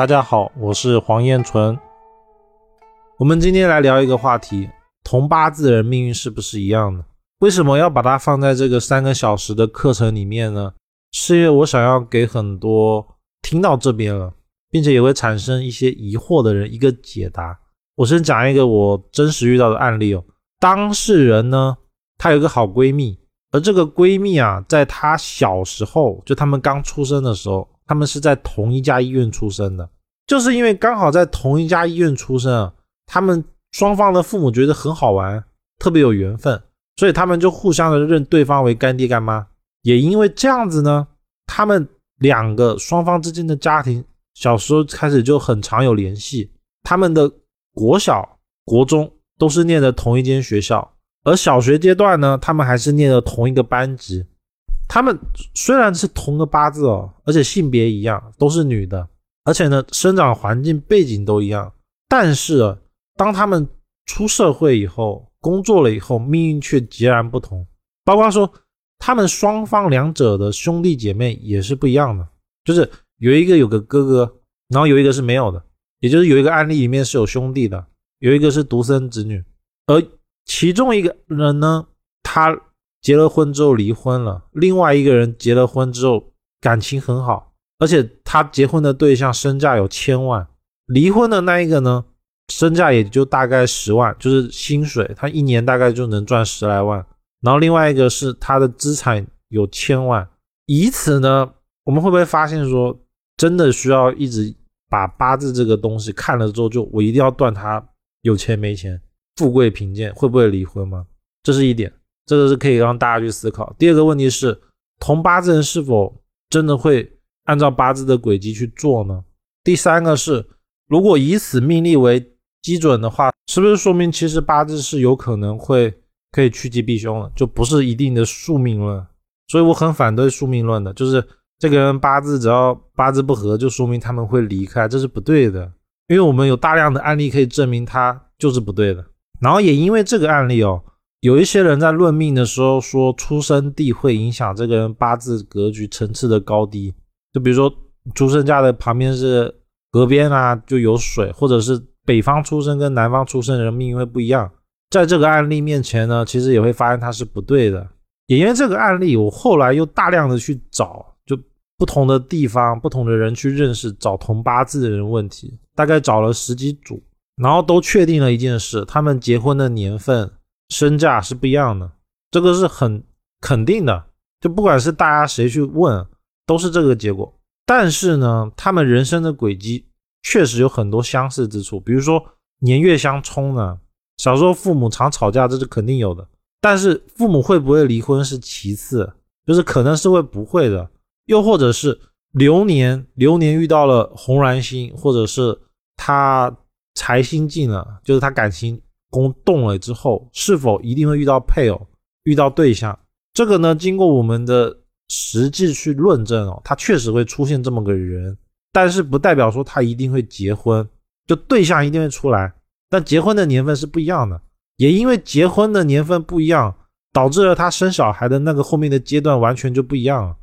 大家好，我是黄彦纯。我们今天来聊一个话题：同八字人命运是不是一样的？为什么要把它放在这个三个小时的课程里面呢？是因为我想要给很多听到这边了，并且也会产生一些疑惑的人一个解答。我先讲一个我真实遇到的案例哦。当事人呢，她有个好闺蜜，而这个闺蜜啊，在她小时候，就他们刚出生的时候。他们是在同一家医院出生的，就是因为刚好在同一家医院出生，他们双方的父母觉得很好玩，特别有缘分，所以他们就互相的认对方为干爹干妈。也因为这样子呢，他们两个双方之间的家庭小时候开始就很常有联系。他们的国小、国中都是念的同一间学校，而小学阶段呢，他们还是念的同一个班级。他们虽然是同个八字哦，而且性别一样，都是女的，而且呢，生长环境背景都一样，但是当他们出社会以后，工作了以后，命运却截然不同。包括说，他们双方两者的兄弟姐妹也是不一样的，就是有一个有个哥哥，然后有一个是没有的，也就是有一个案例里面是有兄弟的，有一个是独生子女，而其中一个人呢，他。结了婚之后离婚了，另外一个人结了婚之后感情很好，而且他结婚的对象身价有千万，离婚的那一个呢，身价也就大概十万，就是薪水，他一年大概就能赚十来万。然后另外一个是他的资产有千万，以此呢，我们会不会发现说，真的需要一直把八字这个东西看了之后，就我一定要断他有钱没钱、富贵贫贱，会不会离婚吗？这是一点。这个是可以让大家去思考。第二个问题是，同八字人是否真的会按照八字的轨迹去做呢？第三个是，如果以此命例为基准的话，是不是说明其实八字是有可能会可以趋吉避凶的，就不是一定的宿命论？所以我很反对宿命论的，就是这个人八字只要八字不合，就说明他们会离开，这是不对的。因为我们有大量的案例可以证明他就是不对的。然后也因为这个案例哦。有一些人在论命的时候说，出生地会影响这个人八字格局层次的高低。就比如说，出生家的旁边是河边啊，就有水，或者是北方出生跟南方出生的人命运会不一样。在这个案例面前呢，其实也会发现它是不对的。也因为这个案例，我后来又大量的去找，就不同的地方、不同的人去认识，找同八字的人问题，大概找了十几组，然后都确定了一件事：他们结婚的年份。身价是不一样的，这个是很肯定的。就不管是大家谁去问，都是这个结果。但是呢，他们人生的轨迹确实有很多相似之处，比如说年月相冲呢。小时候父母常吵架，这是肯定有的。但是父母会不会离婚是其次，就是可能是会不会的。又或者是流年，流年遇到了红鸾星，或者是他财星进了，就是他感情。宫动了之后，是否一定会遇到配偶、遇到对象？这个呢，经过我们的实际去论证哦，他确实会出现这么个人，但是不代表说他一定会结婚，就对象一定会出来。但结婚的年份是不一样的，也因为结婚的年份不一样，导致了他生小孩的那个后面的阶段完全就不一样了。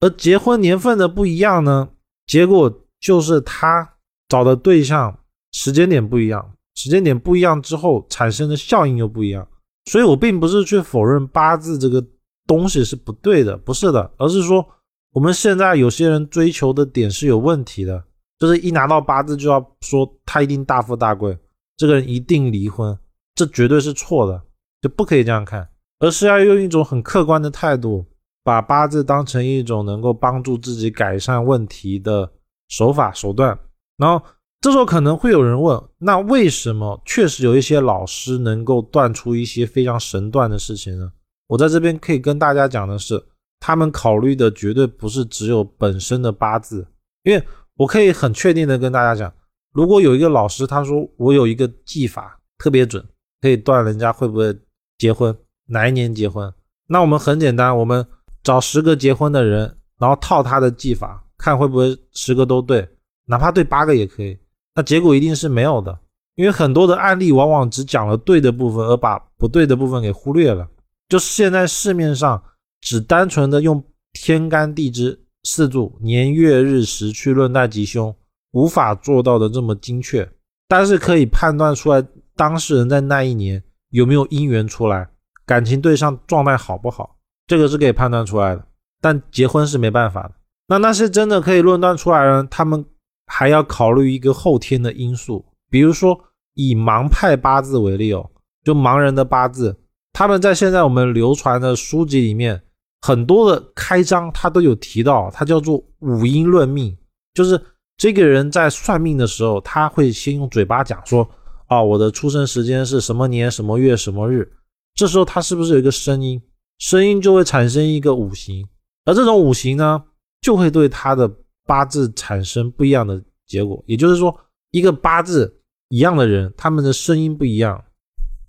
而结婚年份的不一样呢，结果就是他找的对象时间点不一样。时间点不一样之后产生的效应又不一样，所以我并不是去否认八字这个东西是不对的，不是的，而是说我们现在有些人追求的点是有问题的，就是一拿到八字就要说他一定大富大贵，这个人一定离婚，这绝对是错的，就不可以这样看，而是要用一种很客观的态度，把八字当成一种能够帮助自己改善问题的手法手段，然后。这时候可能会有人问：那为什么确实有一些老师能够断出一些非常神断的事情呢？我在这边可以跟大家讲的是，他们考虑的绝对不是只有本身的八字，因为我可以很确定的跟大家讲，如果有一个老师他说我有一个技法特别准，可以断人家会不会结婚，哪一年结婚，那我们很简单，我们找十个结婚的人，然后套他的技法，看会不会十个都对，哪怕对八个也可以。那结果一定是没有的，因为很多的案例往往只讲了对的部分，而把不对的部分给忽略了。就是现在市面上只单纯的用天干地支四柱年月日时去论断吉凶，无法做到的这么精确，但是可以判断出来当事人在那一年有没有姻缘出来，感情对象状态好不好，这个是可以判断出来的。但结婚是没办法的。那那些真的可以论断出来的，他们还要考虑一个后天的因素，比如说以盲派八字为例哦，就盲人的八字，他们在现在我们流传的书籍里面，很多的开章他都有提到，它叫做五音论命，就是这个人在算命的时候，他会先用嘴巴讲说，啊，我的出生时间是什么年什么月什么日，这时候他是不是有一个声音，声音就会产生一个五行。而这种五行呢，就会对他的八字产生不一样的结果。也就是说，一个八字一样的人，他们的声音不一样，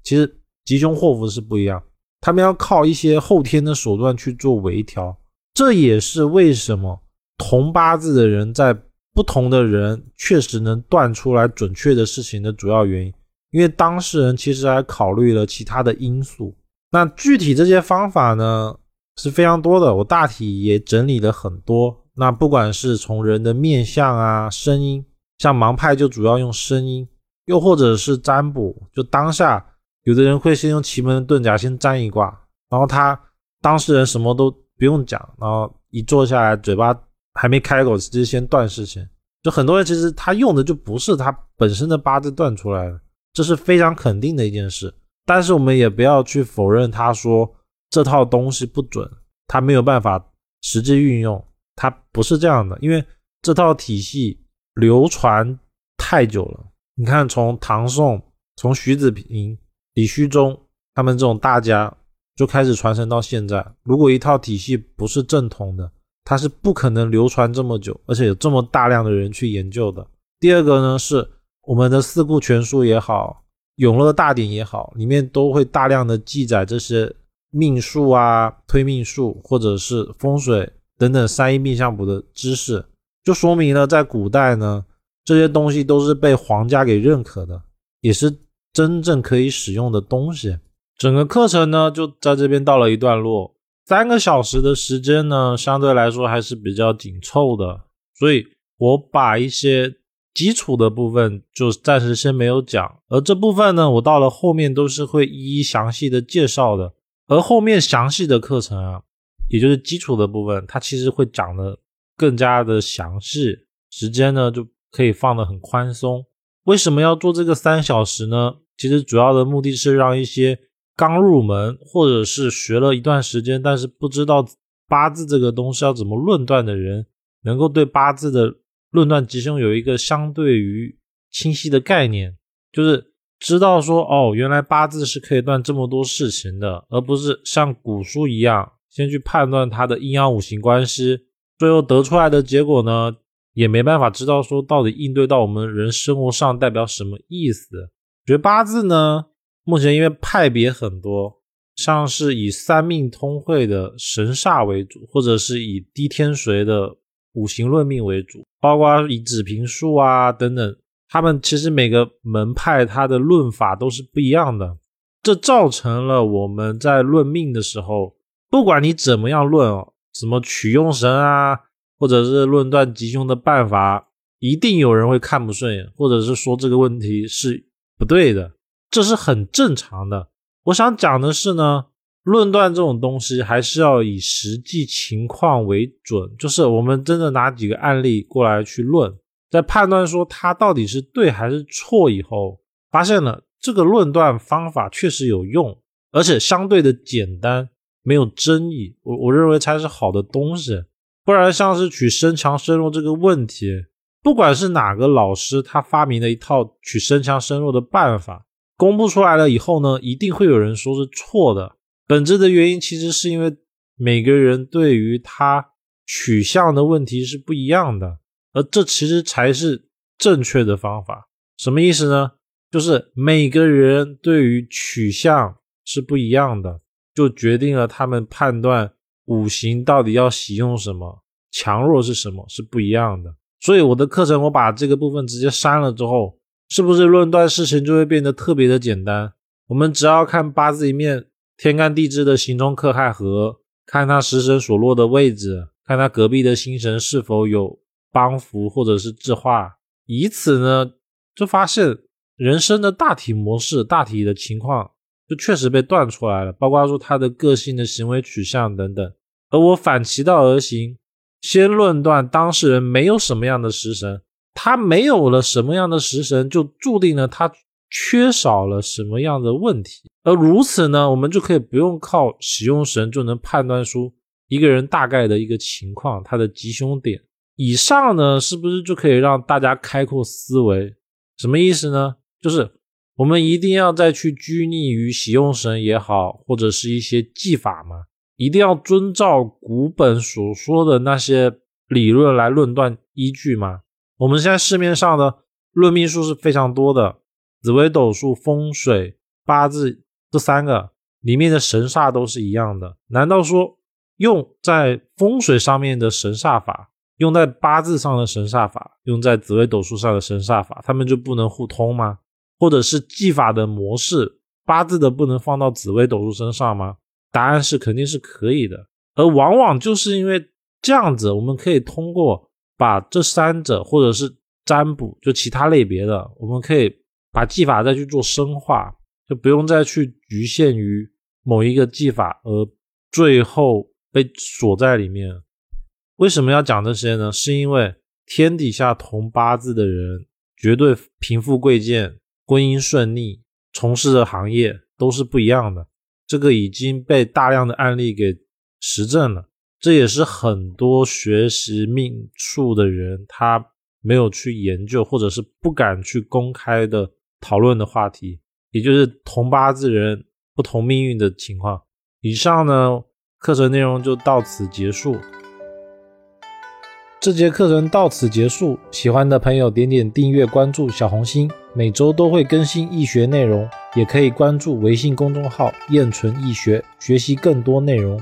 其实吉凶祸福是不一样。他们要靠一些后天的手段去做微调。这也是为什么同八字的人在不同的人确实能断出来准确的事情的主要原因。因为当事人其实还考虑了其他的因素。那具体这些方法呢？是非常多的，我大体也整理了很多。那不管是从人的面相啊、声音，像盲派就主要用声音，又或者是占卜，就当下有的人会先用奇门遁甲先占一卦，然后他当事人什么都不用讲，然后一坐下来，嘴巴还没开口，直接先断事情。就很多人其实他用的就不是他本身的八字断出来的，这是非常肯定的一件事。但是我们也不要去否认他说。这套东西不准，他没有办法实际运用，他不是这样的，因为这套体系流传太久了。你看，从唐宋，从徐子平、李虚中他们这种大家就开始传承到现在。如果一套体系不是正统的，它是不可能流传这么久，而且有这么大量的人去研究的。第二个呢，是我们的四库全书也好，永乐大典也好，里面都会大量的记载这些。命数啊，推命术，或者是风水等等三一命相卜的知识，就说明了在古代呢，这些东西都是被皇家给认可的，也是真正可以使用的东西。整个课程呢，就在这边到了一段落，三个小时的时间呢，相对来说还是比较紧凑的，所以我把一些基础的部分就暂时先没有讲，而这部分呢，我到了后面都是会一一详细的介绍的。而后面详细的课程啊，也就是基础的部分，它其实会讲的更加的详细，时间呢就可以放得很宽松。为什么要做这个三小时呢？其实主要的目的是让一些刚入门或者是学了一段时间，但是不知道八字这个东西要怎么论断的人，能够对八字的论断吉凶有一个相对于清晰的概念，就是。知道说哦，原来八字是可以断这么多事情的，而不是像古书一样先去判断它的阴阳五行关系，最后得出来的结果呢，也没办法知道说到底应对到我们人生活上代表什么意思。觉得八字呢，目前因为派别很多，像是以三命通会的神煞为主，或者是以低天髓的五行论命为主，包括以子平术啊等等。他们其实每个门派它的论法都是不一样的，这造成了我们在论命的时候，不管你怎么样论哦，什么取用神啊，或者是论断吉凶的办法，一定有人会看不顺眼，或者是说这个问题是不对的，这是很正常的。我想讲的是呢，论断这种东西还是要以实际情况为准，就是我们真的拿几个案例过来去论。在判断说它到底是对还是错以后，发现了这个论断方法确实有用，而且相对的简单，没有争议。我我认为才是好的东西。不然像是取身强身弱这个问题，不管是哪个老师他发明的一套取身强身弱的办法，公布出来了以后呢，一定会有人说是错的。本质的原因其实是因为每个人对于他取向的问题是不一样的。而这其实才是正确的方法，什么意思呢？就是每个人对于取向是不一样的，就决定了他们判断五行到底要喜用什么、强弱是什么是不一样的。所以我的课程我把这个部分直接删了之后，是不是论断事情就会变得特别的简单？我们只要看八字里面天干地支的刑冲克害合，看他食神所落的位置，看他隔壁的星神是否有。帮扶或者是制化，以此呢，就发现人生的大体模式、大体的情况就确实被断出来了，包括说他的个性的行为取向等等。而我反其道而行，先论断当事人没有什么样的食神，他没有了什么样的食神，就注定了他缺少了什么样的问题。而如此呢，我们就可以不用靠使用神就能判断出一个人大概的一个情况，他的吉凶点。以上呢，是不是就可以让大家开阔思维？什么意思呢？就是我们一定要再去拘泥于喜用神也好，或者是一些技法吗？一定要遵照古本所说的那些理论来论断依据吗？我们现在市面上的论命术是非常多的，紫微斗数、风水、八字这三个里面的神煞都是一样的。难道说用在风水上面的神煞法？用在八字上的神煞法，用在紫微斗数上的神煞法，他们就不能互通吗？或者是技法的模式，八字的不能放到紫微斗数身上吗？答案是肯定是可以的。而往往就是因为这样子，我们可以通过把这三者或者是占卜，就其他类别的，我们可以把技法再去做深化，就不用再去局限于某一个技法，而最后被锁在里面。为什么要讲这些呢？是因为天底下同八字的人，绝对贫富贵贱、婚姻顺利、从事的行业都是不一样的。这个已经被大量的案例给实证了。这也是很多学习命数的人他没有去研究，或者是不敢去公开的讨论的话题，也就是同八字人不同命运的情况。以上呢，课程内容就到此结束。这节课程到此结束，喜欢的朋友点点订阅、关注小红心，每周都会更新易学内容，也可以关注微信公众号“燕纯易学”，学习更多内容。